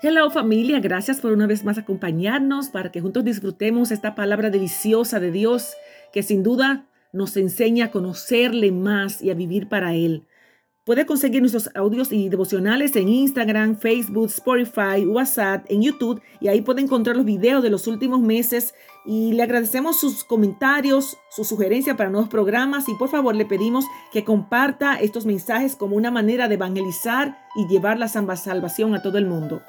Hello familia, gracias por una vez más acompañarnos para que juntos disfrutemos esta palabra deliciosa de Dios que sin duda nos enseña a conocerle más y a vivir para Él. Puede conseguir nuestros audios y devocionales en Instagram, Facebook, Spotify, WhatsApp, en YouTube y ahí puede encontrar los videos de los últimos meses y le agradecemos sus comentarios, sus sugerencias para nuevos programas y por favor le pedimos que comparta estos mensajes como una manera de evangelizar y llevar la salvación a todo el mundo.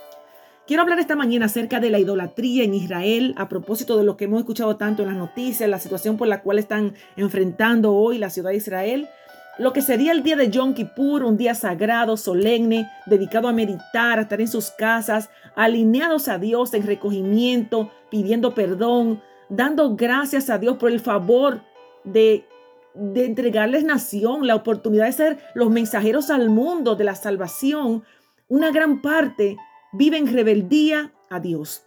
Quiero hablar esta mañana acerca de la idolatría en Israel a propósito de lo que hemos escuchado tanto en las noticias, la situación por la cual están enfrentando hoy la ciudad de Israel. Lo que sería el día de Yom Kippur, un día sagrado, solemne, dedicado a meditar, a estar en sus casas, alineados a Dios en recogimiento, pidiendo perdón, dando gracias a Dios por el favor de, de entregarles nación, la oportunidad de ser los mensajeros al mundo de la salvación. Una gran parte vive en rebeldía a Dios.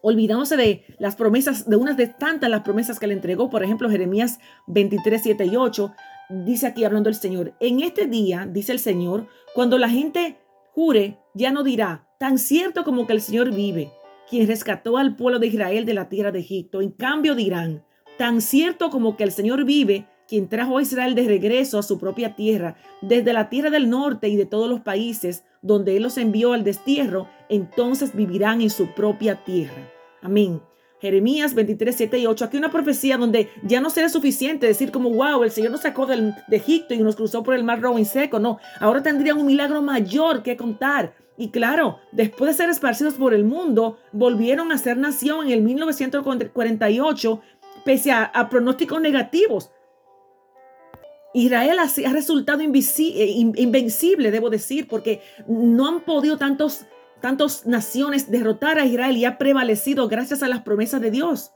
Olvidándose de las promesas, de unas de tantas las promesas que le entregó, por ejemplo, Jeremías 23, 7 y 8, dice aquí hablando el Señor, en este día, dice el Señor, cuando la gente jure, ya no dirá, tan cierto como que el Señor vive, quien rescató al pueblo de Israel de la tierra de Egipto. En cambio dirán, tan cierto como que el Señor vive, quien trajo a Israel de regreso a su propia tierra, desde la tierra del norte y de todos los países donde Él los envió al destierro, entonces vivirán en su propia tierra. Amén. Jeremías 23, 7 y 8. Aquí una profecía donde ya no será suficiente decir como, wow, el Señor nos sacó del, de Egipto y nos cruzó por el mar rojo y seco. No, ahora tendrían un milagro mayor que contar. Y claro, después de ser esparcidos por el mundo, volvieron a ser nación en el 1948, pese a pronósticos negativos. Israel ha, resultado eh, invencible, debo decir, porque no han podido tantos, tantos naciones derrotar a Israel y ha prevalecido gracias a las promesas de Dios.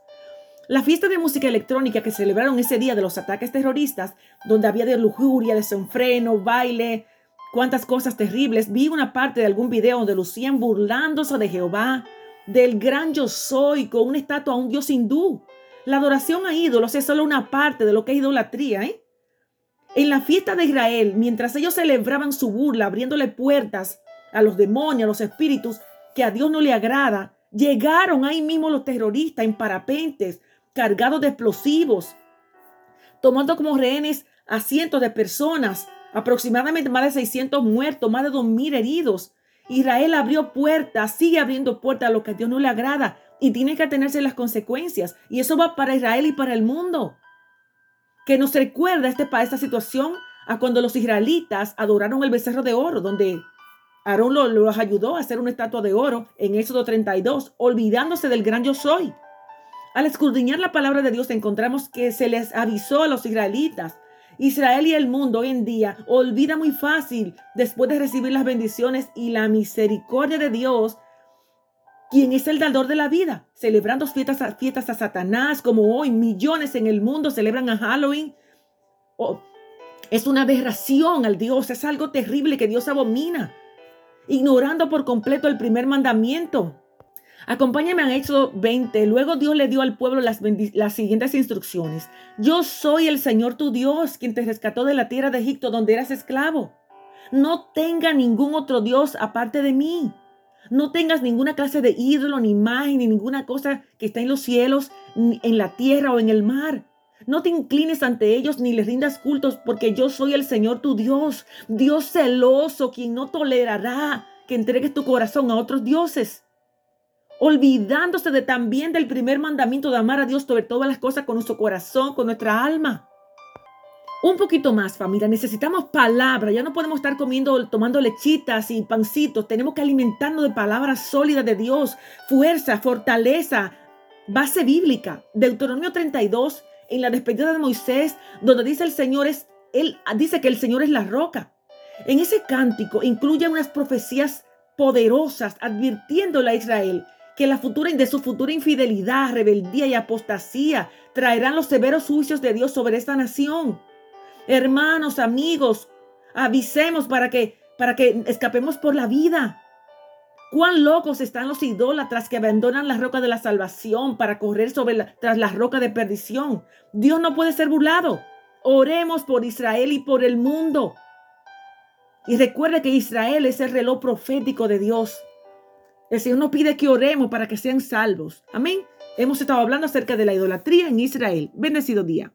La fiesta de música electrónica que celebraron ese día de los ataques terroristas, donde había de lujuria, desenfreno, baile, cuántas cosas terribles, vi una parte de algún video donde lucían burlándose de Jehová, del gran yo soy, con una estatua a un dios hindú. La adoración a ídolos es solo una parte de lo que es idolatría, ¿eh? En la fiesta de Israel, mientras ellos celebraban su burla, abriéndole puertas a los demonios, a los espíritus que a Dios no le agrada, llegaron ahí mismo los terroristas en parapentes, cargados de explosivos, tomando como rehenes a cientos de personas, aproximadamente más de 600 muertos, más de 2.000 heridos. Israel abrió puertas, sigue abriendo puertas a lo que a Dios no le agrada y tiene que atenerse las consecuencias. Y eso va para Israel y para el mundo que nos recuerda este, esta situación a cuando los israelitas adoraron el becerro de oro, donde Aarón los ayudó a hacer una estatua de oro en Éxodo 32, olvidándose del gran yo soy. Al escudriñar la palabra de Dios encontramos que se les avisó a los israelitas. Israel y el mundo hoy en día olvida muy fácil después de recibir las bendiciones y la misericordia de Dios quien es el dador de la vida, celebrando fiestas a, fiestas Satanás, como hoy millones en el mundo celebran a Halloween. Oh, es una aberración al Dios, es algo terrible que Dios abomina, ignorando por completo el primer mandamiento. Acompáñame a Éxodo 20. Luego Dios le dio al pueblo las, las siguientes instrucciones. Yo soy el Señor tu Dios, quien te rescató de la tierra de Egipto donde eras esclavo. No tenga ningún otro Dios aparte de mí. No tengas ninguna clase de ídolo, ni imagen, ni ninguna cosa que está en los cielos, en la tierra o en el mar. No te inclines ante ellos ni les rindas cultos, porque yo soy el Señor tu Dios, Dios celoso, quien no tolerará que entregues tu corazón a otros dioses. Olvidándose también del primer mandamiento de amar a Dios sobre todas las cosas con nuestro corazón, con nuestra alma. Un poquito más, familia. Necesitamos palabra. Ya no podemos estar comiendo, tomando lechitas y pancitos. Tenemos que alimentarnos de palabras sólidas de Dios, fuerza, fortaleza, base bíblica. Deuteronomio 32, en la despedida de Moisés, donde dice el Señor es, él dice que el Señor es la roca. En ese cántico incluye unas profecías poderosas advirtiéndole a Israel que la futura, de su futura infidelidad, rebeldía y apostasía traerán los severos juicios de Dios sobre esta nación. Hermanos, amigos, avisemos para que, para que escapemos por la vida. Cuán locos están los idólatras que abandonan la roca de la salvación para correr sobre tras la roca de perdición. Dios no puede ser burlado. Oremos por Israel y por el mundo. Y recuerde que Israel es el reloj profético de Dios. El Señor nos pide que oremos para que sean salvos. Amén. Hemos estado hablando acerca de la idolatría en Israel. Bendecido día.